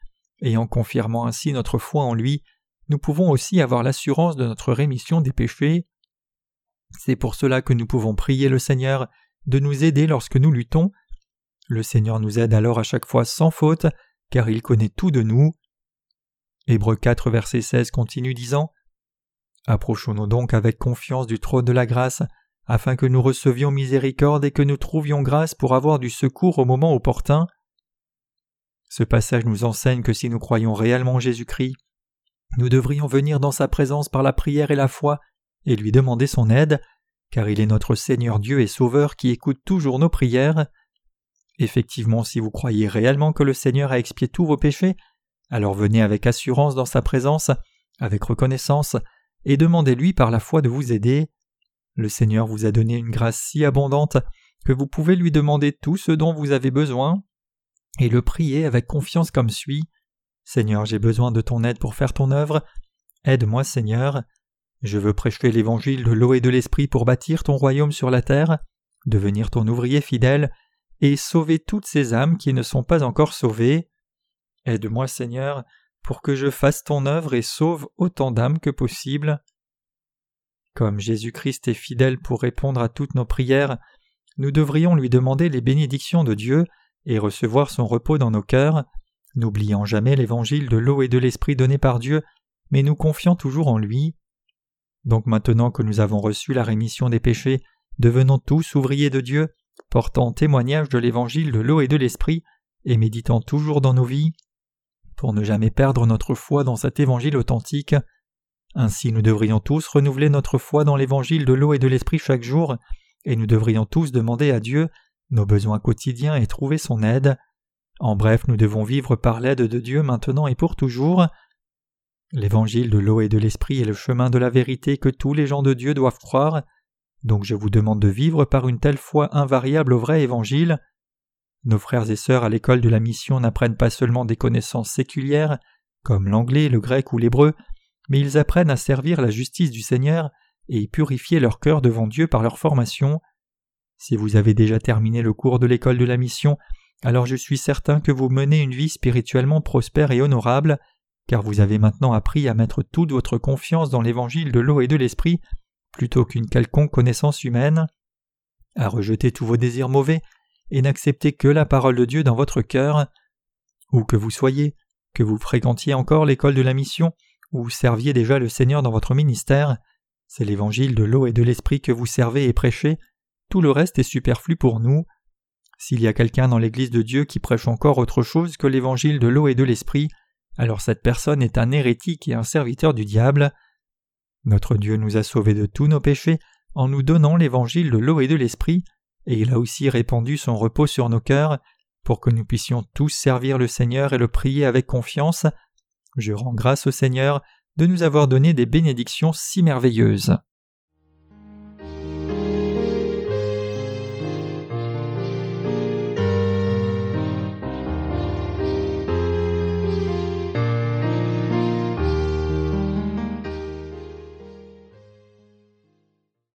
et en confirmant ainsi notre foi en lui, nous pouvons aussi avoir l'assurance de notre rémission des péchés. C'est pour cela que nous pouvons prier le Seigneur de nous aider lorsque nous luttons. Le Seigneur nous aide alors à chaque fois sans faute, car il connaît tout de nous. Hébreux 4 verset 16 continue disant Approchons-nous donc avec confiance du trône de la grâce, afin que nous recevions miséricorde et que nous trouvions grâce pour avoir du secours au moment opportun. Ce passage nous enseigne que si nous croyons réellement en Jésus-Christ, nous devrions venir dans sa présence par la prière et la foi et lui demander son aide, car il est notre Seigneur Dieu et Sauveur qui écoute toujours nos prières. Effectivement, si vous croyez réellement que le Seigneur a expié tous vos péchés, alors venez avec assurance dans sa présence, avec reconnaissance, et demandez-lui par la foi de vous aider. Le Seigneur vous a donné une grâce si abondante que vous pouvez lui demander tout ce dont vous avez besoin, et le prier avec confiance comme suit. Seigneur, j'ai besoin de ton aide pour faire ton œuvre. Aide-moi, Seigneur. Je veux prêcher l'évangile de l'eau et de l'esprit pour bâtir ton royaume sur la terre, devenir ton ouvrier fidèle, et sauver toutes ces âmes qui ne sont pas encore sauvées. Aide-moi, Seigneur, pour que je fasse ton œuvre et sauve autant d'âmes que possible. Comme Jésus-Christ est fidèle pour répondre à toutes nos prières, nous devrions lui demander les bénédictions de Dieu et recevoir son repos dans nos cœurs, n'oubliant jamais l'évangile de l'eau et de l'esprit donné par Dieu, mais nous confiant toujours en lui. Donc maintenant que nous avons reçu la rémission des péchés, devenons tous ouvriers de Dieu, portant témoignage de l'évangile de l'eau et de l'esprit, et méditant toujours dans nos vies, pour ne jamais perdre notre foi dans cet évangile authentique. Ainsi nous devrions tous renouveler notre foi dans l'évangile de l'eau et de l'esprit chaque jour, et nous devrions tous demander à Dieu nos besoins quotidiens et trouver son aide. En bref, nous devons vivre par l'aide de Dieu maintenant et pour toujours. L'évangile de l'eau et de l'esprit est le chemin de la vérité que tous les gens de Dieu doivent croire, donc je vous demande de vivre par une telle foi invariable au vrai évangile. Nos frères et sœurs à l'école de la mission n'apprennent pas seulement des connaissances séculières, comme l'anglais, le grec ou l'hébreu, mais ils apprennent à servir la justice du Seigneur et purifier leur cœur devant Dieu par leur formation. Si vous avez déjà terminé le cours de l'école de la mission, alors je suis certain que vous menez une vie spirituellement prospère et honorable, car vous avez maintenant appris à mettre toute votre confiance dans l'évangile de l'eau et de l'esprit, plutôt qu'une quelconque connaissance humaine, à rejeter tous vos désirs mauvais et n'accepter que la parole de Dieu dans votre cœur. Où que vous soyez, que vous fréquentiez encore l'école de la mission, ou serviez déjà le Seigneur dans votre ministère, c'est l'évangile de l'eau et de l'esprit que vous servez et prêchez, tout le reste est superflu pour nous. S'il y a quelqu'un dans l'Église de Dieu qui prêche encore autre chose que l'évangile de l'eau et de l'esprit, alors cette personne est un hérétique et un serviteur du diable. Notre Dieu nous a sauvés de tous nos péchés en nous donnant l'évangile de l'eau et de l'esprit, et il a aussi répandu son repos sur nos cœurs, pour que nous puissions tous servir le Seigneur et le prier avec confiance. Je rends grâce au Seigneur de nous avoir donné des bénédictions si merveilleuses.